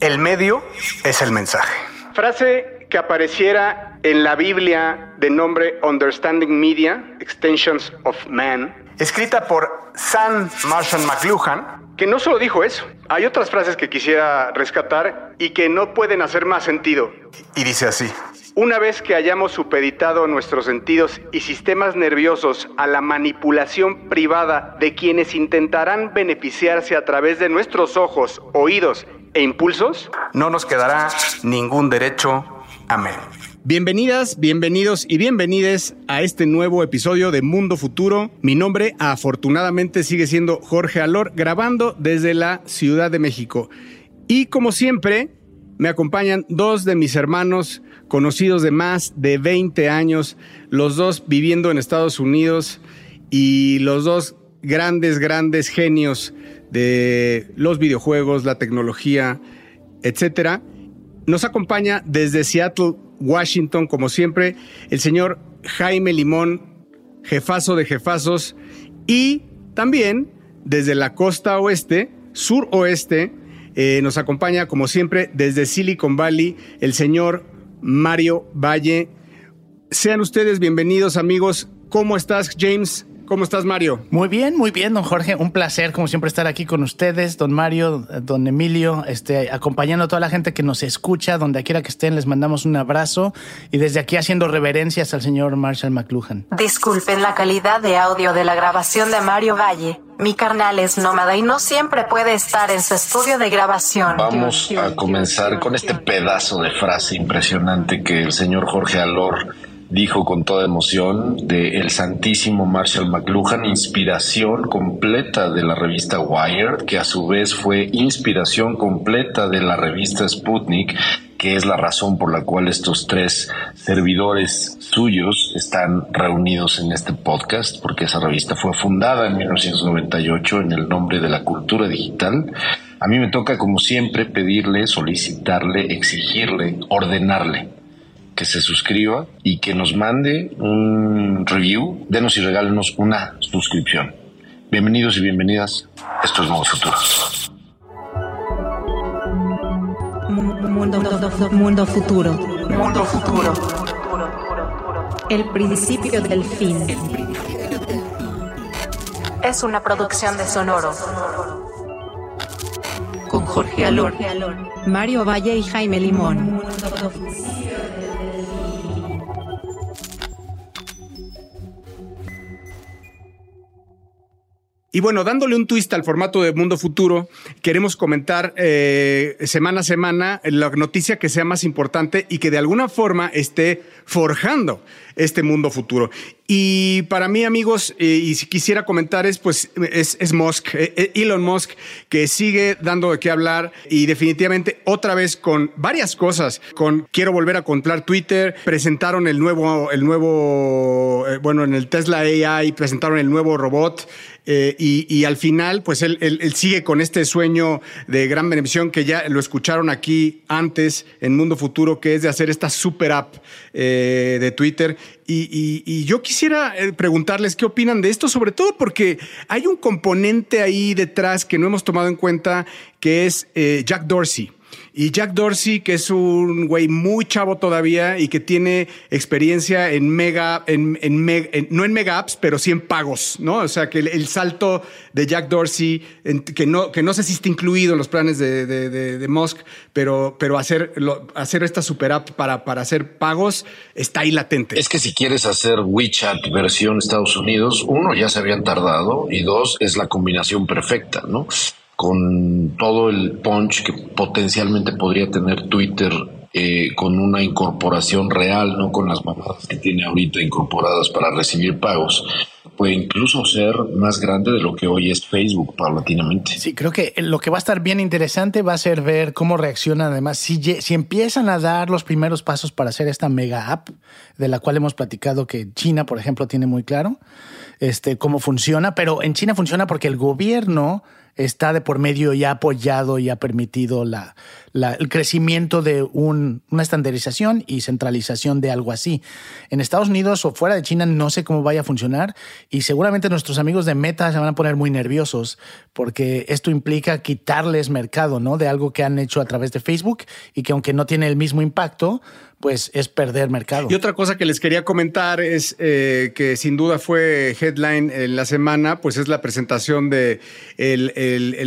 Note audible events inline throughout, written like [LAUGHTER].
El medio es el mensaje. Frase que apareciera en la Biblia de nombre Understanding Media, Extensions of Man, escrita por Sam Marshall McLuhan, que no solo dijo eso, hay otras frases que quisiera rescatar y que no pueden hacer más sentido. Y dice así. Una vez que hayamos supeditado nuestros sentidos y sistemas nerviosos a la manipulación privada de quienes intentarán beneficiarse a través de nuestros ojos, oídos e impulsos, no nos quedará ningún derecho. Amén. Bienvenidas, bienvenidos y bienvenides a este nuevo episodio de Mundo Futuro. Mi nombre afortunadamente sigue siendo Jorge Alor, grabando desde la Ciudad de México. Y como siempre, me acompañan dos de mis hermanos conocidos de más de 20 años, los dos viviendo en Estados Unidos y los dos grandes, grandes genios de los videojuegos, la tecnología, etcétera. Nos acompaña desde Seattle, Washington, como siempre, el señor Jaime Limón, jefazo de jefazos, y también desde la costa oeste, sur oeste, eh, nos acompaña, como siempre, desde Silicon Valley, el señor Mario Valle. Sean ustedes bienvenidos, amigos. ¿Cómo estás, James? ¿Cómo estás, Mario? Muy bien, muy bien, don Jorge. Un placer, como siempre, estar aquí con ustedes, don Mario, don Emilio, este, acompañando a toda la gente que nos escucha, donde quiera que estén, les mandamos un abrazo y desde aquí haciendo reverencias al señor Marshall McLuhan. Disculpen la calidad de audio de la grabación de Mario Valle. Mi carnal es nómada y no siempre puede estar en su estudio de grabación. Vamos a comenzar con este pedazo de frase impresionante que el señor Jorge Alor dijo con toda emoción de el santísimo Marshall McLuhan, inspiración completa de la revista Wired, que a su vez fue inspiración completa de la revista Sputnik, que es la razón por la cual estos tres servidores suyos están reunidos en este podcast, porque esa revista fue fundada en 1998 en el nombre de la cultura digital. A mí me toca, como siempre, pedirle, solicitarle, exigirle, ordenarle que se suscriba y que nos mande un review, denos y regálenos una suscripción. Bienvenidos y bienvenidas. Esto es Nuevo Futuro. Mundo, futuro. Mundo futuro. El principio del fin. Es una producción de Sonoro. Con Jorge Alor, Mario Valle y Jaime Limón. Y bueno, dándole un twist al formato de Mundo Futuro, queremos comentar eh, semana a semana la noticia que sea más importante y que de alguna forma esté forjando este mundo futuro. Y para mí, amigos, eh, y si quisiera comentar es, pues, es, Musk, eh, Elon Musk, que sigue dando de qué hablar y definitivamente otra vez con varias cosas, con quiero volver a contar Twitter, presentaron el nuevo, el nuevo, bueno, en el Tesla AI presentaron el nuevo robot, eh, y, al final, pues él, sigue con este sueño de gran beneficio que ya lo escucharon aquí antes en Mundo Futuro, que es de hacer esta super app eh, de Twitter. Y, yo quisiera eh, preguntarles qué opinan de esto, sobre todo porque hay un componente ahí detrás que no hemos tomado en cuenta, que es Jack Dorsey. Y Jack Dorsey, que es un güey muy chavo todavía y que tiene experiencia en mega, en, no en mega apps, pero sí en pagos, ¿no? O sea, que el, salto de Jack Dorsey, que, no, que no sé si está incluido en los planes de, de, Musk, pero, pero hacer, hacer esta super app para, para hacer pagos está ahí latente. Es que si quieres hacer WeChat versión Estados Unidos, uno, ya se habían tardado y dos, es la combinación perfecta, ¿no? Con todo el punch que potencialmente podría tener Twitter eh, con una incorporación real, no con las mamadas que tiene ahorita incorporadas para recibir pagos, puede incluso ser más grande de lo que hoy es Facebook paulatinamente. Sí, creo que lo que va a estar bien interesante va a ser ver cómo reacciona además, si, si empiezan a dar los primeros pasos para hacer esta mega app, de la cual hemos platicado que China, por ejemplo, tiene muy claro este, cómo funciona, pero en China funciona porque el gobierno está de por medio y ha apoyado y ha permitido la, el crecimiento de una estandarización y centralización de algo así. En Estados Unidos o fuera de China no sé cómo vaya a funcionar y seguramente nuestros amigos de Meta se van a poner muy nerviosos porque esto implica quitarles mercado, ¿no? De algo que han hecho a través de Facebook y que aunque no tiene el mismo impacto, pues es perder mercado. Y otra cosa que les quería comentar es eh, que sin duda fue headline en la semana, pues es la presentación de el,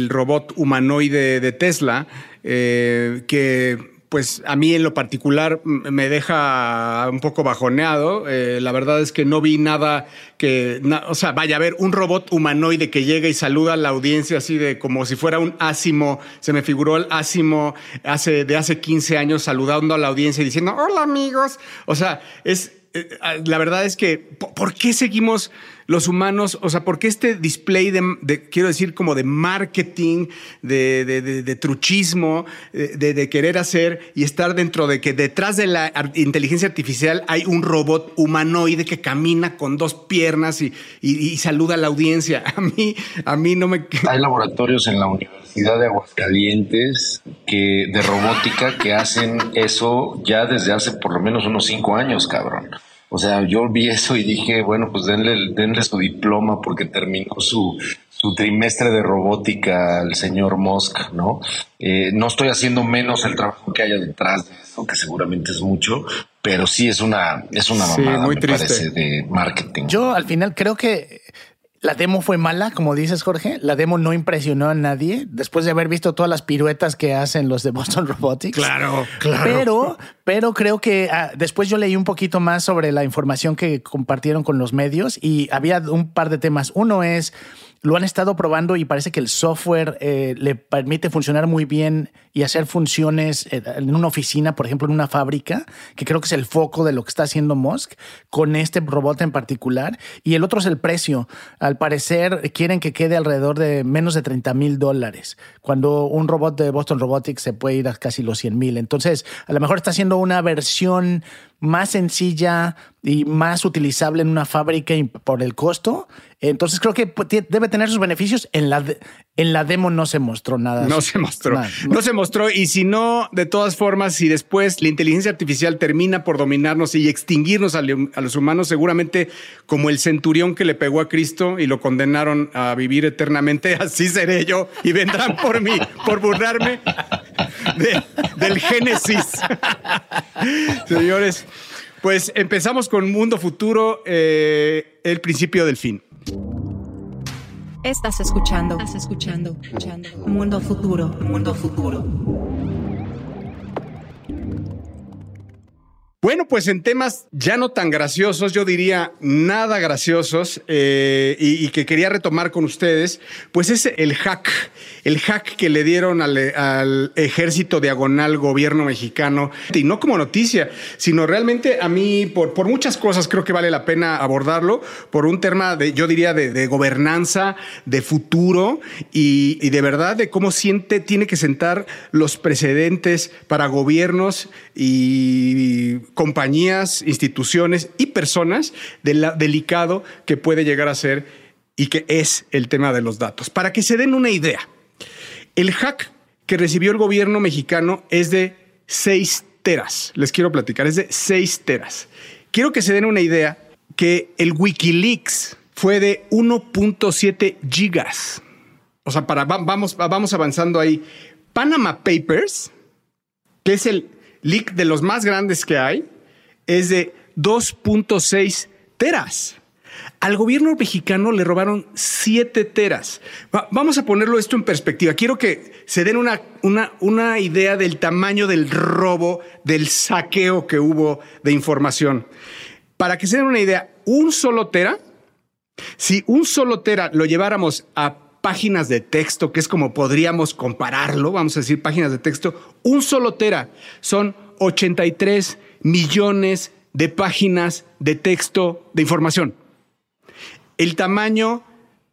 robot humanoide de Tesla, eh, que pues a mí en lo particular me deja un poco bajoneado. Eh, la verdad es que no vi nada que, o sea, vaya a ver un robot humanoide que llega y saluda a la audiencia así de como si fuera un Asimo. Se me figuró el Asimo hace, de hace 15 años saludando a la audiencia y diciendo, hola amigos. O sea, es, eh, la verdad es que, ¿por qué seguimos los humanos? O sea, ¿por qué este display de, quiero decir, como de marketing, de, truchismo, de, querer hacer y estar dentro de que detrás de la inteligencia artificial hay un robot humanoide que camina con dos piernas y, y saluda a la audiencia? [LAUGHS] A mí, a mí no me... [LAUGHS] Hay laboratorios en la Universidad de Aguascalientes que, de robótica que hacen eso ya desde hace por lo menos unos cinco años, cabrón. O sea, yo vi eso y dije, bueno, pues denle, denle su diploma porque terminó su, su trimestre de robótica al señor Musk, ¿no? Eh, no estoy haciendo menos el trabajo que haya detrás de eso, que seguramente es mucho, pero sí es una, es una mamada, muy me parece, de marketing. Yo al final creo que la demo fue mala, como dices, Jorge. La demo no impresionó a nadie después de haber visto todas las piruetas que hacen los de Boston [LAUGHS] Robotics. Claro, claro. Pero, pero creo que ah, después yo leí un poquito más sobre la información que compartieron con los medios y había un par de temas. Uno es lo han estado probando y parece que el software eh, le permite funcionar muy bien y hacer funciones eh, en una oficina, por ejemplo, en una fábrica, que creo que es el foco de lo que está haciendo Musk con este robot en particular. Y el otro es el precio. Al parecer quieren que quede alrededor de menos de 30 mil dólares, cuando un robot de Boston Robotics se puede ir a casi los 100 mil. Entonces, a lo mejor está haciendo una versión más sencilla y más utilizable en una fábrica por el costo. Entonces creo que debe tener sus beneficios. En la, en la demo no se mostró nada. No se mostró. no se mostró. Y si no, de todas formas, si después la inteligencia artificial termina por dominarnos y extinguirnos a, los humanos, seguramente como el centurión que le pegó a Cristo y lo condenaron a vivir eternamente, [LAUGHS] así seré yo y vendrán por mí, por burlarme del Génesis. Señores, pues empezamos con Mundo Futuro, eh, el principio del fin. Estás escuchando, estás escuchando, escuchando. Mundo Futuro, Mundo Futuro. Bueno, pues en temas ya no tan graciosos, yo diría nada graciosos, eh, y, que quería retomar con ustedes, pues es el hack, el hack que le dieron al, ejército diagonal gobierno mexicano, y no como noticia, sino realmente a mí, por, muchas cosas, creo que vale la pena abordarlo, por un tema de, yo diría, de, gobernanza, de futuro, y, de verdad de cómo siente, tiene que sentar los precedentes para gobiernos y compañías, instituciones y personas de delicado que puede llegar a ser y que es el tema de los datos. Para que se den una idea, el hack que recibió el gobierno mexicano es de 6 teras. Les quiero platicar, es de 6 teras. Quiero que se den una idea que el Wikileaks fue de 1.7 gigas. O sea, para, vamos, vamos avanzando ahí. Panama Papers, que es el leak de los más grandes que hay es de 2.6 teras. Al gobierno mexicano le robaron 7 teras. vamos a ponerlo esto en perspectiva. Quiero que se den una, una, una idea del tamaño del robo, del saqueo que hubo de información. Para que se den una idea, un solo tera, si un solo tera lo lleváramos a páginas de texto, que es como podríamos compararlo, vamos a decir páginas de texto, un solo tera son 83 millones de páginas de texto de información. El tamaño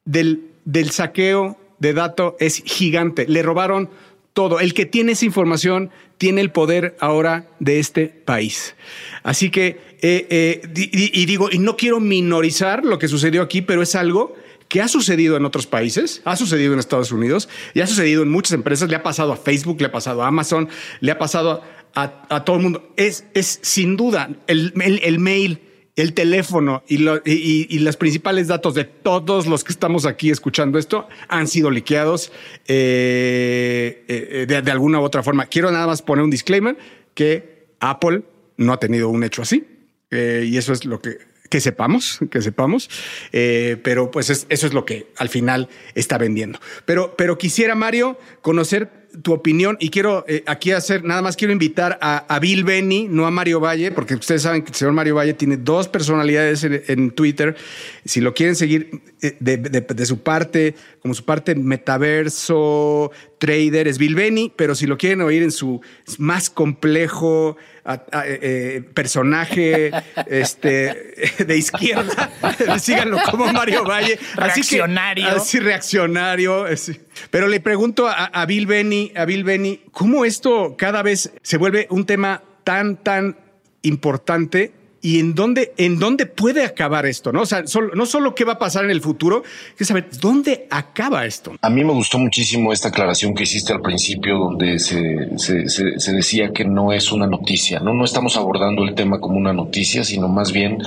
del, del saqueo de datos es gigante. Le robaron todo. El que tiene esa información tiene el poder ahora de este país. Así que, eh, eh, y, digo, y no quiero minorizar lo que sucedió aquí, pero es algo que ha sucedido en otros países, ha sucedido en Estados Unidos y ha sucedido en muchas empresas, le ha pasado a Facebook, le ha pasado a Amazon, le ha pasado a, todo el mundo. Es, es sin duda el, el, mail, el teléfono y, y, los principales datos de todos los que estamos aquí escuchando esto han sido liqueados eh, eh, de, de alguna u otra forma. Quiero nada más poner un disclaimer que Apple no ha tenido un hecho así. Eh, y eso es lo que, sepamos, que sepamos, eh, pero pues eso es lo que al final está vendiendo. Pero, pero quisiera, Mario, conocer tu opinión y quiero eh, aquí hacer, nada más quiero invitar a, Bill Benny, no a Mario Valle, porque ustedes saben que el señor Mario Valle tiene dos personalidades en, Twitter. Si lo quieren seguir de, su parte, como su parte metaverso, trader, es Bill Benny, pero si lo quieren oír en su más complejo, eh, eh, personaje [LAUGHS] este, de izquierda, [LAUGHS] síganlo como Mario Valle. Reaccionario. Así, reaccionario. Pero le pregunto a, Bill Benny, a Bill Benny, ¿cómo esto cada vez se vuelve un tema tan, tan importante y en dónde, en dónde puede acabar esto, ¿no? O sea, no solo qué va a pasar en el futuro, que saber dónde acaba esto. A mí me gustó muchísimo esta aclaración que hiciste al principio, donde se, se, decía que no es una noticia, ¿no? No estamos abordando el tema como una noticia, sino más bien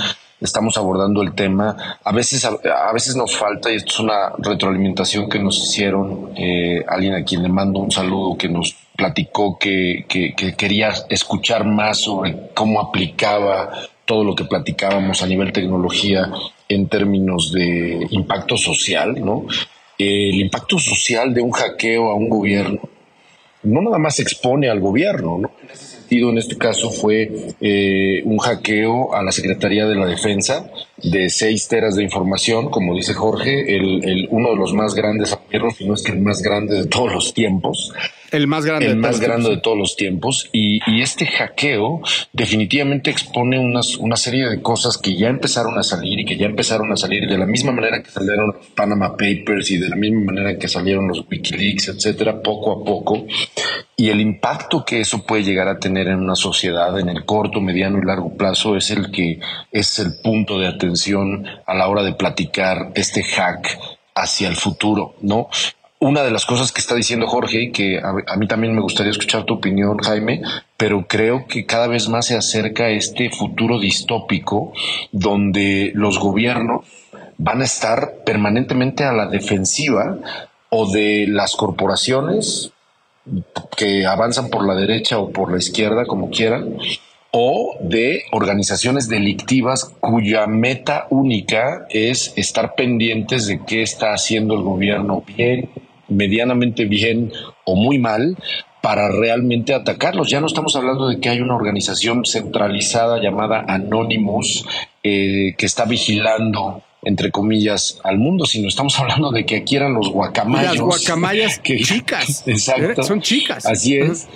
estamos abordando el tema. A veces, a, veces nos falta, y esto es una retroalimentación que nos hicieron, eh, alguien a quien le mando un saludo, que nos platicó que, que, que, quería escuchar más sobre cómo aplicaba todo lo que platicábamos a nivel tecnología en términos de impacto social, ¿no? El impacto social de un hackeo a un gobierno no nada más expone al gobierno, ¿no? En este caso fue eh, un hackeo a la Secretaría de la Defensa de seis teras de información, como dice Jorge, el, uno de los más grandes si no es que el más grande de todos los tiempos, el más grande. El más grande de todos los tiempos. Y, este hackeo definitivamente expone unas, una serie de cosas que ya empezaron a salir y que ya empezaron a salir de la misma manera que salieron los Panama Papers y de la misma manera que salieron los Wikileaks, etcétera, poco a poco. Y el impacto que eso puede llegar a tener en una sociedad en el corto, mediano y largo plazo es el que es el punto de atención a la hora de platicar este hack hacia el futuro, ¿no? Una de las cosas que está diciendo Jorge, que a, mí también me gustaría escuchar tu opinión, Jaime, pero creo que cada vez más se acerca este futuro distópico donde los gobiernos van a estar permanentemente a la defensiva o de las corporaciones que avanzan por la derecha o por la izquierda, como quieran, o de organizaciones delictivas cuya meta única es estar pendientes de qué está haciendo el gobierno bien medianamente bien o muy mal para realmente atacarlos. Ya no estamos hablando de que hay una organización centralizada llamada Anonymous eh, que está vigilando entre comillas, al mundo, sino estamos hablando de que aquí eran los guacamayos. Las guacamayas [LAUGHS] que, chicas. [LAUGHS] Exacto. Son chicas. Así es.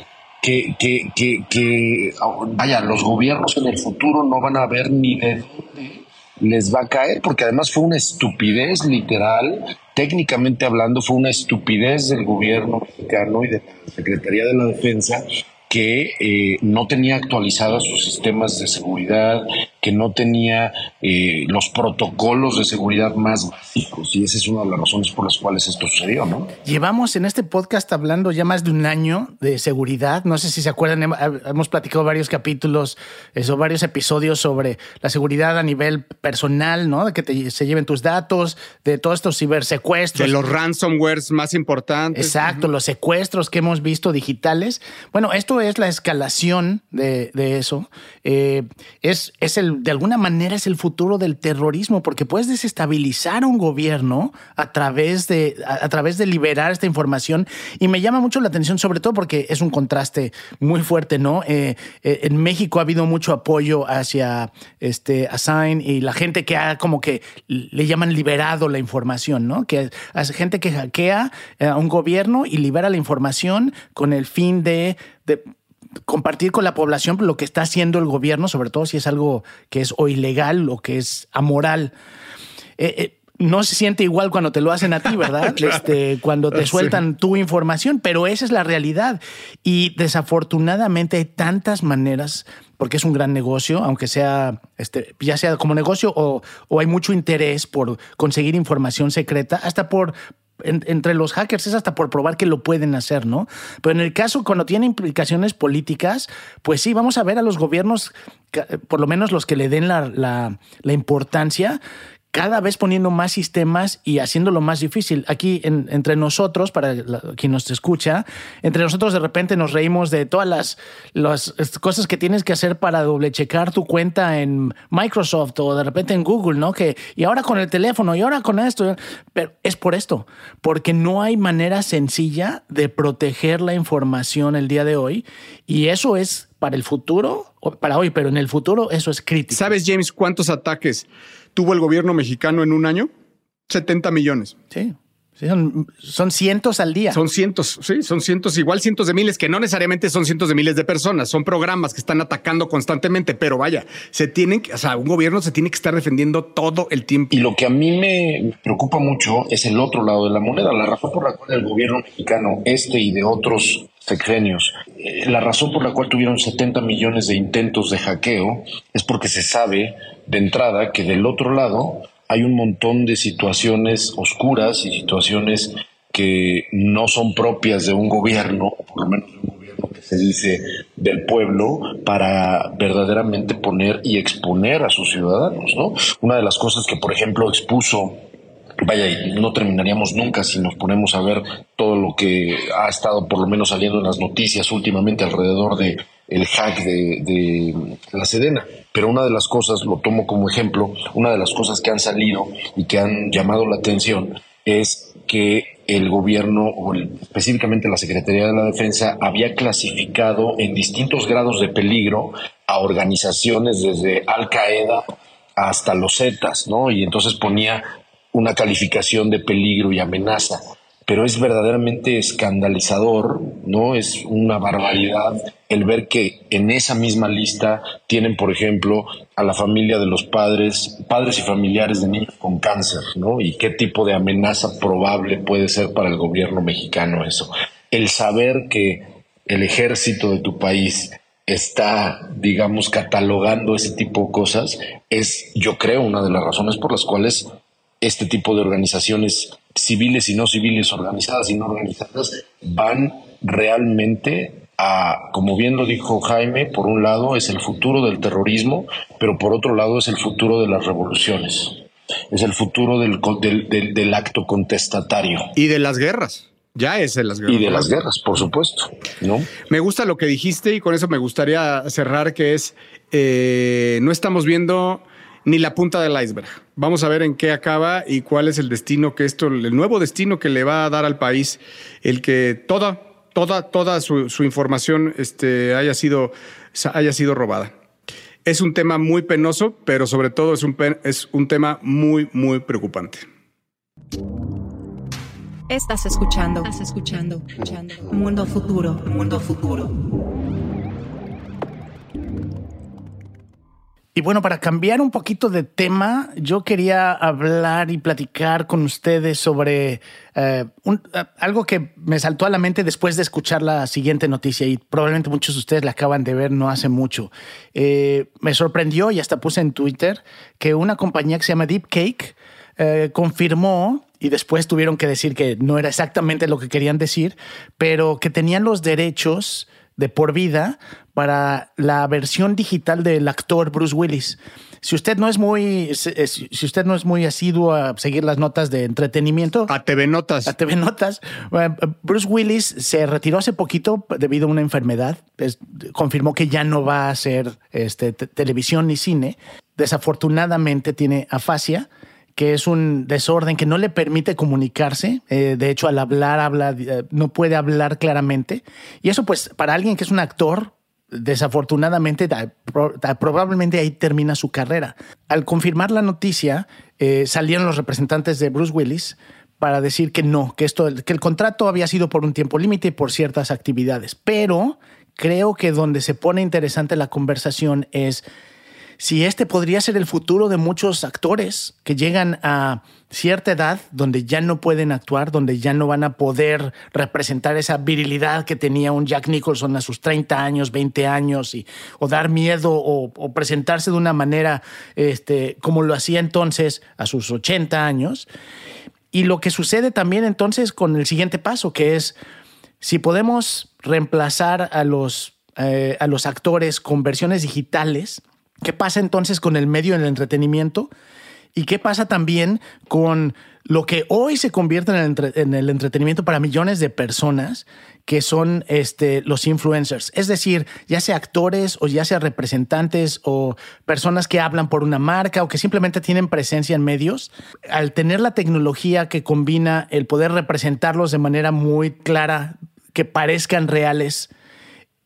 Que, que, que, que, vaya, los gobiernos en el futuro no van a ver ni de dónde les va a caer, porque además fue una estupidez literal. Técnicamente hablando, fue una estupidez del gobierno mexicano y de la Secretaría de la Defensa que eh, no tenía actualizados sus sistemas de seguridad, que no tenía eh, los protocolos de seguridad más básicos. Y esa es una de las razones por las cuales esto sucedió, ¿no? Llevamos en este podcast hablando ya más de un año de seguridad. No sé si se acuerdan, hemos platicado varios capítulos, eso, varios episodios sobre la seguridad a nivel personal, ¿no? De que se lleven tus datos, de todos estos cibersecuestros. De los ransomwares más importantes. Exacto, los secuestros que hemos visto digitales. Bueno, esto es la escalación de, eso. Eh, es, es el de alguna manera es el futuro del terrorismo, porque puedes desestabilizar a un gobierno a través de, a, través de liberar esta información. Y me llama mucho la atención, sobre todo porque es un contraste muy fuerte, ¿no? Eh, eh, en México ha habido mucho apoyo hacia este Assign y la gente que ha como que le llaman liberado la información, ¿no? Que hace gente que hackea a un gobierno y libera la información con el fin de compartir con la población lo que está haciendo el gobierno, sobre todo si es algo que es o ilegal o que es amoral. Eh, eh, no se siente igual cuando te lo hacen a ti, ¿verdad? [LAUGHS] este, cuando te sueltan tu información, pero esa es la realidad. Y desafortunadamente hay tantas maneras porque es un gran negocio, aunque sea, este, ya sea como negocio o, o hay mucho interés por conseguir información secreta, hasta por entre los hackers es hasta por probar que lo pueden hacer, ¿no? Pero en el caso cuando tiene implicaciones políticas, pues sí, vamos a ver a los gobiernos, por lo menos los que le den la, la, la importancia, cada vez poniendo más sistemas y haciéndolo más difícil. Aquí entre nosotros, para quien nos escucha, entre nosotros de repente nos reímos de todas las, las, cosas que tienes que hacer para doble checar tu cuenta en Microsoft o de repente en Google, ¿no? Que, y ahora con el teléfono y ahora con esto. Pero es por esto, porque no hay manera sencilla de proteger la información el día de hoy y eso es para el futuro, para hoy, pero en el futuro eso es crítico. ¿Sabes, James, cuántos ataques tuvo el gobierno mexicano en un año? 70 millones. Sí. son, cientos al día. Son cientos, sí, son cientos, igual cientos de miles, que no necesariamente son cientos de miles de personas, son programas que están atacando constantemente, pero vaya, se tienen, o sea, un gobierno se tiene que estar defendiendo todo el tiempo. Y lo que a mí me preocupa mucho es el otro lado de la moneda, la razón por la cual el gobierno mexicano, este y de otros sexenios, eh, la razón por la cual tuvieron 70 millones de intentos de hackeo es porque se sabe de entrada que del otro lado hay un montón de situaciones oscuras y situaciones que no son propias de un gobierno, por lo menos de un gobierno que se dice del pueblo, para verdaderamente poner y exponer a sus ciudadanos. ¿no? Una de las cosas que, por ejemplo, expuso vaya, no terminaríamos nunca si nos ponemos a ver todo lo que ha estado por lo menos saliendo en las noticias últimamente alrededor de el hack de, la Sedena. Pero una de las cosas, lo tomo como ejemplo, una de las cosas que han salido y que han llamado la atención es que el gobierno, o específicamente la Secretaría de la Defensa, había clasificado en distintos grados de peligro a organizaciones desde Al Qaeda hasta los Zetas, ¿no? Y entonces ponía una calificación de peligro y amenaza pero es verdaderamente escandalizador, ¿no? Es una barbaridad el ver que en esa misma lista tienen, por ejemplo, a la familia de los padres, padres y familiares de niños con cáncer, ¿no? Y qué tipo de amenaza probable puede ser para el gobierno mexicano eso. El saber que el ejército de tu país está, digamos, catalogando ese tipo de cosas, es, yo creo, una de las razones por las cuales este tipo de organizaciones civiles y no civiles, organizadas y no organizadas, van realmente a, como bien lo dijo Jaime, por un lado es el futuro del terrorismo, pero por otro lado es el futuro de las revoluciones, es el futuro del, del, acto contestatario. Y de las guerras. Ya es de las guerras. Y de las guerras, por supuesto. ¿no? Me gusta lo que dijiste y con eso me gustaría cerrar, que es, eh, no estamos viendo ni la punta del iceberg. Vamos a ver en qué acaba y cuál es el destino que esto, el nuevo destino que le va a dar al país, el que toda, toda, toda su, información este, haya, sido, haya sido robada. Es un tema muy penoso, pero sobre todo es un, es un tema muy, muy preocupante. Estás escuchando, estás escuchando, escuchando. Mundo futuro, mundo futuro. Y bueno, para cambiar un poquito de tema, yo quería hablar y platicar con ustedes sobre eh, eh, algo que me saltó a la mente después de escuchar la siguiente noticia y probablemente muchos de ustedes la acaban de ver no hace mucho. Eh, me sorprendió y hasta puse en Twitter que una compañía que se llama Deepcake confirmó y después tuvieron que decir que no era exactamente lo que querían decir, pero que tenían los derechos de por vida para la versión digital del actor Bruce Willis. Si usted no es muy, si usted no es muy asiduo a seguir las notas de entretenimiento, a TV Notas, a TV Notas, Bruce Willis se retiró hace poquito debido a una enfermedad. confirmó que ya no va a hacer este, televisión ni cine. Desafortunadamente tiene afasia que es un desorden que no le permite comunicarse. Eh, de hecho, al hablar, habla, eh, no puede hablar claramente. Y eso, pues, para alguien que es un actor, desafortunadamente, probablemente ahí termina su carrera. Al confirmar la noticia, eh, salieron los representantes de Bruce Willis para decir que no, que, esto, que el contrato había sido por un tiempo límite y por ciertas actividades. Pero creo que donde se pone interesante la conversación es si este podría ser el futuro de muchos actores que llegan a cierta edad donde ya no pueden actuar, donde ya no van a poder representar esa virilidad que tenía un Jack Nicholson a sus 30 años, 20 años, y, o dar miedo o, presentarse de una manera este, como lo hacía entonces a sus 80 años. Y lo que sucede también entonces con el siguiente paso, que es si podemos reemplazar a los, eh, a los actores con versiones digitales, ¿qué pasa entonces con el medio del entretenimiento? ¿Y qué pasa también con lo que hoy se convierte en el, entretenimiento para millones de personas, que son este, los influencers? Es decir, ya sea actores o ya sea representantes o personas que hablan por una marca o que simplemente tienen presencia en medios. Al tener la tecnología que combina el poder representarlos de manera muy clara, que parezcan reales,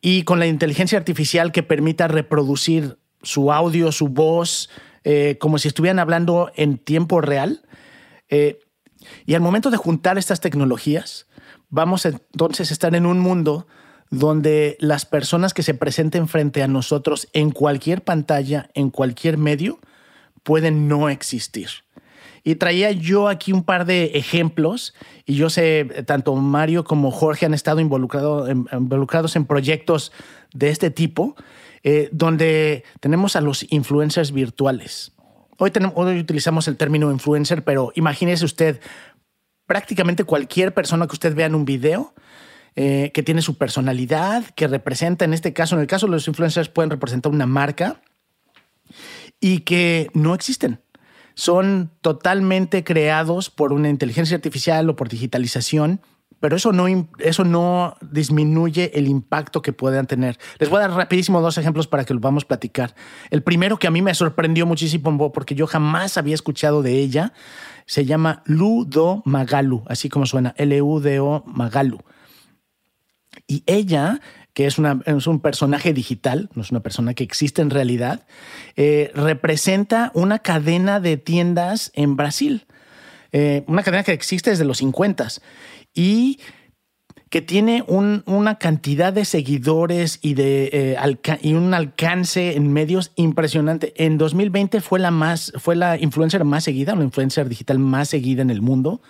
y con la inteligencia artificial que permita reproducir su audio, su voz, eh, como si estuvieran hablando en tiempo real. Eh, y al momento de juntar estas tecnologías, vamos entonces a estar en un mundo donde las personas que se presenten frente a nosotros en cualquier pantalla, en cualquier medio, pueden no existir. Y traía yo aquí un par de ejemplos, y yo sé, tanto Mario como Jorge han estado involucrados en proyectos de este tipo, eh, donde tenemos a los influencers virtuales. Hoy, utilizamos el término influencer, pero imagínese usted prácticamente cualquier persona que usted vea en un video eh, que tiene su personalidad, que representa, en este caso, en el caso de los influencers, pueden representar una marca y que no existen. Son totalmente creados por una inteligencia artificial o por digitalización pero eso no, eso no disminuye el impacto que puedan tener. Les voy a dar rapidísimo dos ejemplos para que lo vamos a platicar. El primero que a mí me sorprendió muchísimo porque yo jamás había escuchado de ella, se llama Ludo Magalu, así como suena, L-U-D-O Magalu. Y ella, que es, una, es, un personaje digital, no es una persona que existe en realidad, eh, representa una cadena de tiendas en Brasil. Eh, una cadena que existe desde los 50 y que tiene una cantidad de seguidores y, de, eh, y un alcance en medios impresionante. En 2020 fue la, más, fue la influencer más seguida, la influencer digital más seguida en el mundo,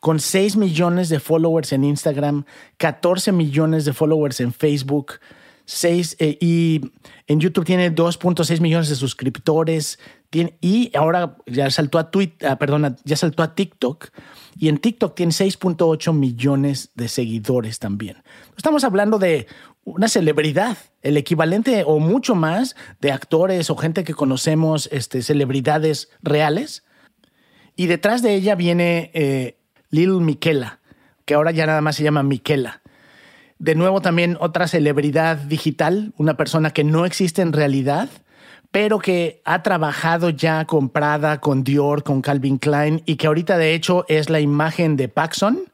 con 6 millones de followers en Instagram, 14 millones de followers en Facebook, 6, eh, y en YouTube tiene 2.6 millones de suscriptores, y ahora ya saltó a Twitter, ah, perdona, ya saltó a TikTok y en TikTok tiene 6.8 millones de seguidores también. Estamos hablando de una celebridad, el equivalente o mucho más de actores o gente que conocemos, este, celebridades reales. Y detrás de ella viene eh, Lil Miquela, que ahora ya nada más se llama Miquela. De nuevo también otra celebridad digital, una persona que no existe en realidad, pero que ha trabajado ya comprada con Dior, con Calvin Klein y que ahorita de hecho es la imagen de Paxson,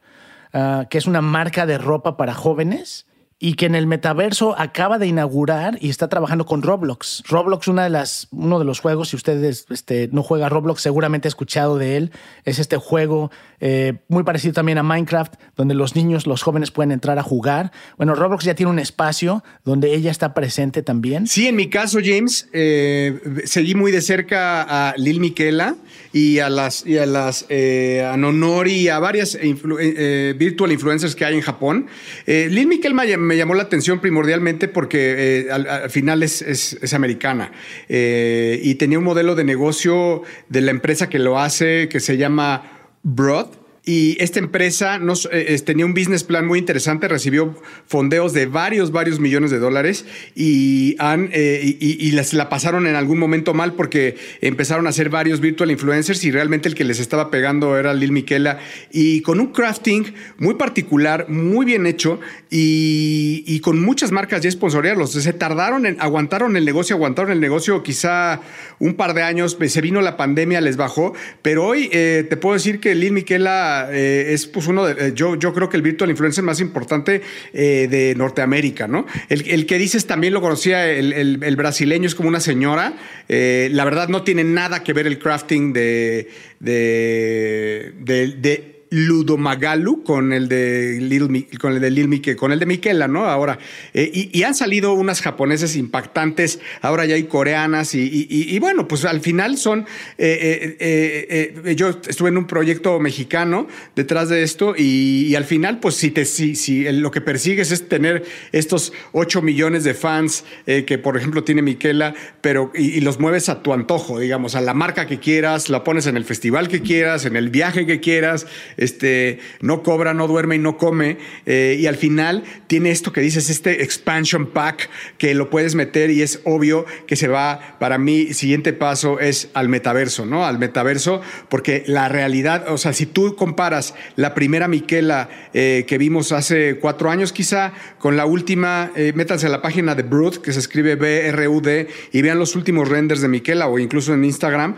ah, que es una marca de ropa para jóvenes y que en el metaverso acaba de inaugurar y está trabajando con Roblox. Roblox, una de las, uno de los juegos, si ustedes este, no juega Roblox, seguramente ha escuchado de él. Es este juego eh, muy parecido también a Minecraft, donde los niños, los jóvenes pueden entrar a jugar. Bueno, Roblox ya tiene un espacio donde ella está presente también. Sí, en mi caso, James, eh, seguí muy de cerca a Lil Miquela y a las, y a las eh, a Nonori y a varias virtual influencers que hay en Japón. Lil Miquela me llamó la atención primordialmente porque eh, al, final es, americana. Eh, y tenía un modelo de negocio de la empresa que lo hace que se llama Broad y esta empresa eh, tenía un business plan muy interesante, recibió fondeos de varios, varios millones de dólares y, han, eh, y, las, la pasaron en algún momento mal porque empezaron a hacer varios virtual influencers y realmente el que les estaba pegando era Lil Miquela. Y con un crafting muy particular, muy bien hecho y, con muchas marcas ya sponsoriados. Se tardaron en, aguantaron el negocio, aguantaron el negocio quizá un par de años, se vino la pandemia, les bajó, pero hoy eh, te puedo decir que Lil Miquela eh, es pues uno de, eh, yo, yo creo que el virtual influencer más importante eh, de Norteamérica, ¿no? El, que dices también lo conocía el, brasileño, es como una señora. la verdad no tiene nada que ver el crafting de, de, de Ludomagalu con el de Lil, con el de Lil con el de Miquela, ¿no? Ahora, eh, y, han salido unas japonesas impactantes, ahora ya hay coreanas y, bueno, pues al final son, eh, eh, yo estuve en un proyecto mexicano detrás de esto y, al final, pues si, te, si, si lo que persigues es tener estos 8 millones de fans que, por ejemplo, tiene Miquela, pero y, los mueves a tu antojo, digamos, a la marca que quieras, la pones en el festival que quieras, en el viaje que quieras, este, no cobra, no duerme y no come. Eh, y al final tiene esto que dices, este expansion pack que lo puedes meter y es obvio que se va, para mí, siguiente paso es al metaverso, ¿no? Al metaverso, porque la realidad, o sea, si tú comparas la primera Miquela eh, que vimos hace cuatro años quizá con la última, eh, métanse a la página de Brood, que se escribe B-R-U-D, y vean los últimos renders de Miquela o incluso en Instagram,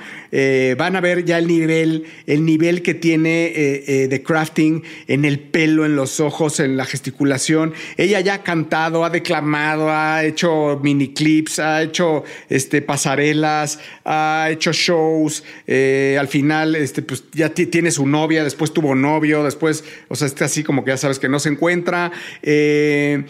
van a ver ya el nivel, el nivel que tiene eh, de crafting en el pelo, en los ojos, en la gesticulación. Ella ya ha cantado, ha declamado, ha hecho mini clips, ha hecho este, pasarelas, ha hecho shows. Eh, al final, este, pues ya tiene su novia, después tuvo novio, después, o sea, está así como que ya sabes que no se encuentra. Eh,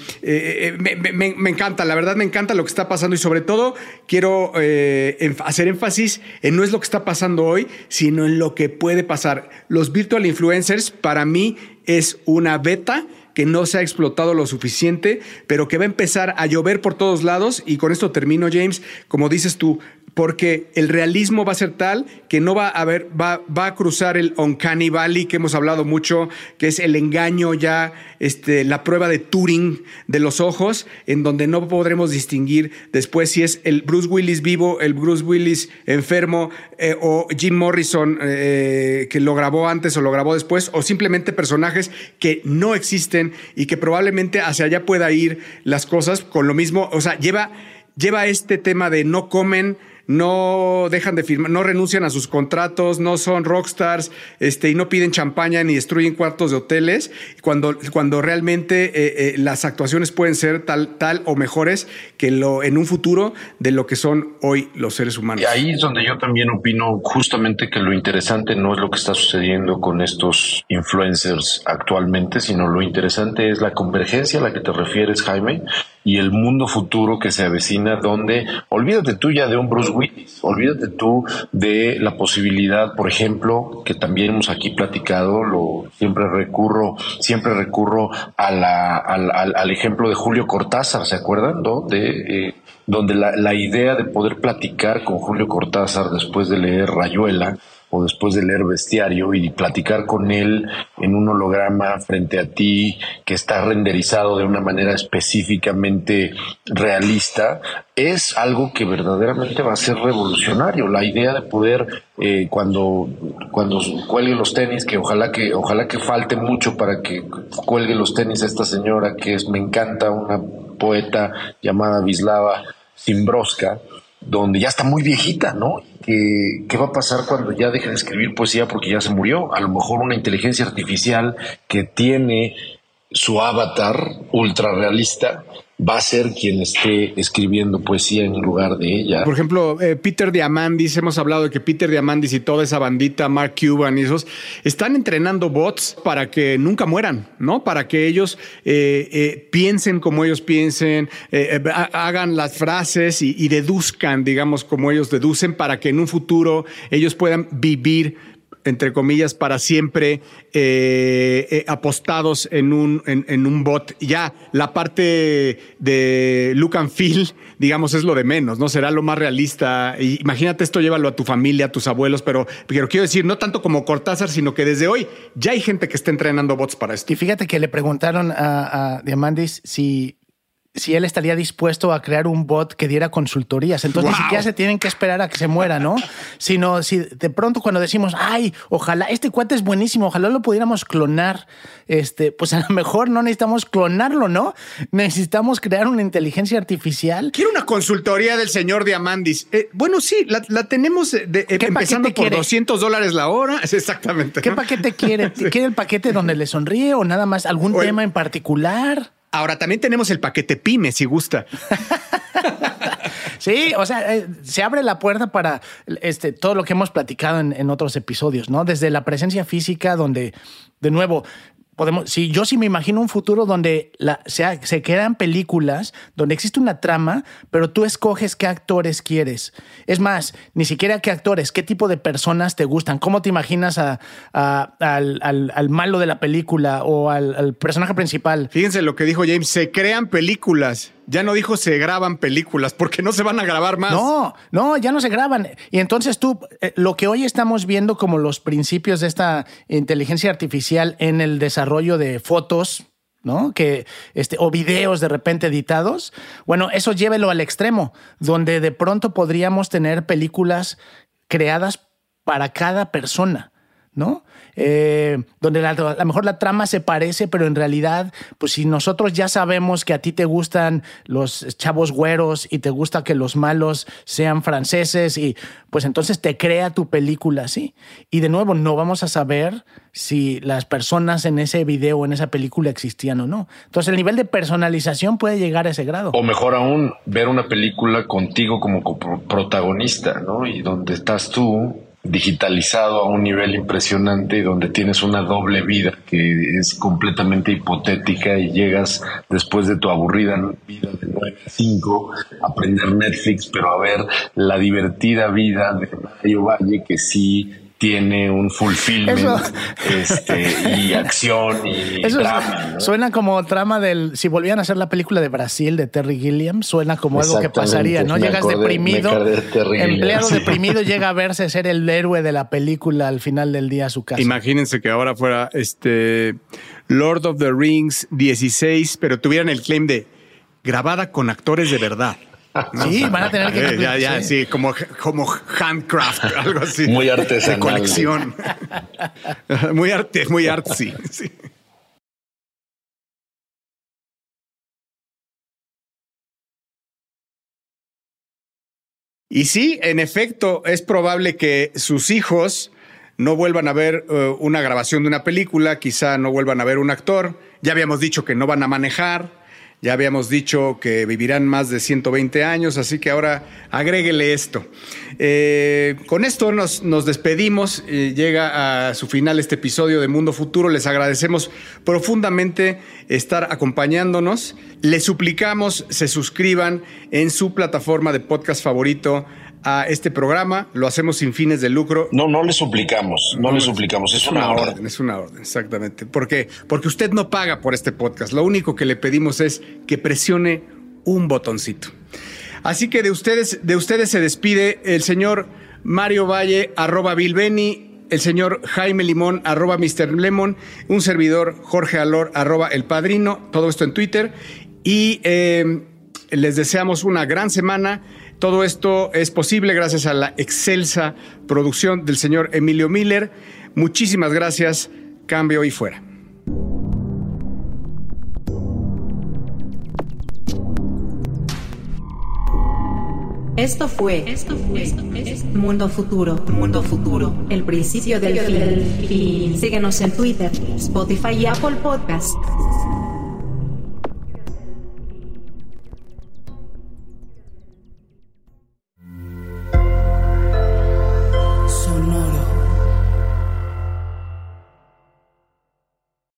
me, encanta, la verdad me encanta lo que está pasando y sobre todo quiero hacer énfasis en no es lo que está pasando hoy, sino en lo que puede pasar. Los virtual influencers influencers para mí es una beta que no se ha explotado lo suficiente, pero que va a empezar a llover por todos lados. Y con esto termino, James. Como dices tú, porque el realismo va a ser tal que no va a haber, va, va a cruzar el Uncanny Valley que hemos hablado mucho, que es el engaño ya, este, la prueba de Turing de los ojos, en donde no podremos distinguir después si es el Bruce Willis vivo, el Bruce Willis enfermo, eh, o Jim Morrison eh, que lo grabó antes o lo grabó después, o simplemente personajes que no existen y que probablemente hacia allá pueda ir las cosas con lo mismo, o sea, lleva, lleva este tema de no comen, no dejan de firmar, no renuncian a sus contratos, no son rockstars, este, y no piden champaña ni destruyen cuartos de hoteles, cuando, cuando realmente eh, eh, las actuaciones pueden ser tal, tal o mejores que lo, en un futuro de lo que son hoy los seres humanos. Y ahí es donde yo también opino justamente que lo interesante no es lo que está sucediendo con estos influencers actualmente, sino lo interesante es la convergencia a la que te refieres, Jaime, y el mundo futuro que se avecina donde olvídate tú ya de un Bruce Willis, olvídate tú de la posibilidad, por ejemplo, que también hemos aquí platicado, lo siempre recurro, siempre recurro a la, al, al, ejemplo de Julio Cortázar, ¿se acuerdan? ¿no? De, eh, donde la, la idea de poder platicar con Julio Cortázar después de leer Rayuela, o después de leer Bestiario y platicar con él en un holograma frente a ti que está renderizado de una manera específicamente realista, es algo que verdaderamente va a ser revolucionario. La idea de poder eh, cuando cuando cuelgue los tenis, que ojalá que ojalá que falte mucho para que cuelgue los tenis a esta señora que es me encanta una poeta llamada Vislava Simbroska donde ya está muy viejita, ¿no? ¿Qué, ¿Qué va a pasar cuando ya deje de escribir poesía porque ya se murió? A lo mejor una inteligencia artificial que tiene su avatar ultra realista va a ser quien esté escribiendo poesía en lugar de ella. Por ejemplo, eh, Peter Diamandis, hemos hablado de que Peter Diamandis y toda esa bandita, Mark Cuban y esos, están entrenando bots para que nunca mueran, ¿no? Para que ellos eh, eh, piensen como ellos piensen, hagan las frases y, y deduzcan, digamos, como ellos deducen, para que en un futuro ellos puedan vivir entre comillas, para siempre eh, eh, apostados en un, en, un bot. Ya la parte de look and feel, digamos, es lo de menos, ¿no? Será lo más realista. imagínate esto, llévalo a tu familia, a tus abuelos, pero, pero quiero decir, no tanto como Cortázar, sino que desde hoy ya hay gente que está entrenando bots para esto. Y fíjate que le preguntaron a, a Diamandis si si él estaría dispuesto a crear un bot que diera consultorías. Entonces ni siquiera se tienen que esperar a que se muera, ¿no? Sino si de pronto cuando decimos, ay, ojalá, este cuate es buenísimo, ojalá lo pudiéramos clonar, este, pues a lo mejor no necesitamos clonarlo, ¿no? Necesitamos crear una inteligencia artificial. Quiero una consultoría del señor Diamandis. Eh, bueno, sí, la, tenemos de, eh, empezando por 200 dólares la hora. [LAUGHS] Exactamente. ¿Qué paquete quiere? [LAUGHS] ¿Quiere el paquete donde le sonríe o nada más algún tema en particular? Ahora también tenemos el paquete PYME, si gusta. [LAUGHS] sí, o sea, eh, se abre la puerta para este, todo lo que hemos platicado en, en otros episodios, ¿no? Desde la presencia física, donde, de nuevo, podemos, si yo sí me imagino un futuro donde se, crean películas, donde existe una trama, pero tú escoges qué actores quieres. Es más, ni siquiera qué actores, qué tipo de personas te gustan, cómo te imaginas al, malo de la película o al, al personaje principal. Fíjense lo que dijo James, se crean películas. Ya no dijo se graban películas, porque no se van a grabar más. No, no, ya no se graban. Y entonces tú, eh, lo que hoy estamos viendo como los principios de esta inteligencia artificial en el desarrollo de fotos, ¿no? Que, este, o videos de repente editados, bueno, eso llévelo al extremo, donde de pronto podríamos tener películas creadas para cada persona, ¿no? eh, donde la, a lo mejor la trama se parece, pero en realidad, pues si nosotros ya sabemos que a ti te gustan los chavos güeros y te gusta que los malos sean franceses, y pues entonces te crea tu película así. Y de nuevo, no vamos a saber si las personas en ese video en esa película existían o no. Entonces el nivel de personalización puede llegar a ese grado. O mejor aún, ver una película contigo como protagonista, ¿no? Y donde estás tú digitalizado a un nivel impresionante y donde tienes una doble vida que es completamente hipotética y llegas después de tu aburrida vida de 9 a 5 a aprender Netflix, pero a ver la divertida vida de Mario Valle que sí tiene un fulfillment este, y [LAUGHS] acción y Eso drama. ¿no? Suena como trama del. Si volvían a hacer la película de Brasil de Terry Gilliam, suena como algo que pasaría, ¿no? Llegas acordé, deprimido, de empleado sí. deprimido, [LAUGHS] llega a verse ser el héroe de la película al final del día a su casa. Imagínense que ahora fuera este Lord of the Rings 16, pero tuvieran el claim de grabada con actores de verdad. Sí, van a tener que. ya, ya, sí, como, como handcraft, [LAUGHS] algo así. Muy artesanal. De colección. [LAUGHS] muy arte, muy artsy. Sí. Y sí, en efecto, es probable que sus hijos no vuelvan a ver uh, una grabación de una película, quizá no vuelvan a ver un actor. Ya habíamos dicho que no van a manejar, ya habíamos dicho que vivirán más de 120 años, así que ahora agréguele esto. Eh, con esto nos, nos despedimos, eh, llega a su final este episodio de Mundo Futuro, les agradecemos profundamente estar acompañándonos, les suplicamos se suscriban en su plataforma de podcast favorito a este programa, lo hacemos sin fines de lucro. No, no le suplicamos, no, no le suplicamos, es, es una, orden. Es una orden, exactamente. ¿Por qué? Porque usted no paga por este podcast, lo único que le pedimos es que presione un botoncito. Así que de ustedes, de ustedes se despide el señor Mario Valle, arroba Bilbeni, el señor Jaime Limón, arroba Mr. Lemon, un servidor Jorge Alor, arroba El Padrino, todo esto en Twitter. Y eh, les deseamos una gran semana. Todo esto es posible gracias a la excelsa producción del señor Emilio Miller. Muchísimas gracias. Cambio y fuera. Esto fue, esto fue, esto es Mundo Futuro, Mundo Futuro, el principio del fin. Síguenos en Twitter, Spotify y Apple Podcasts.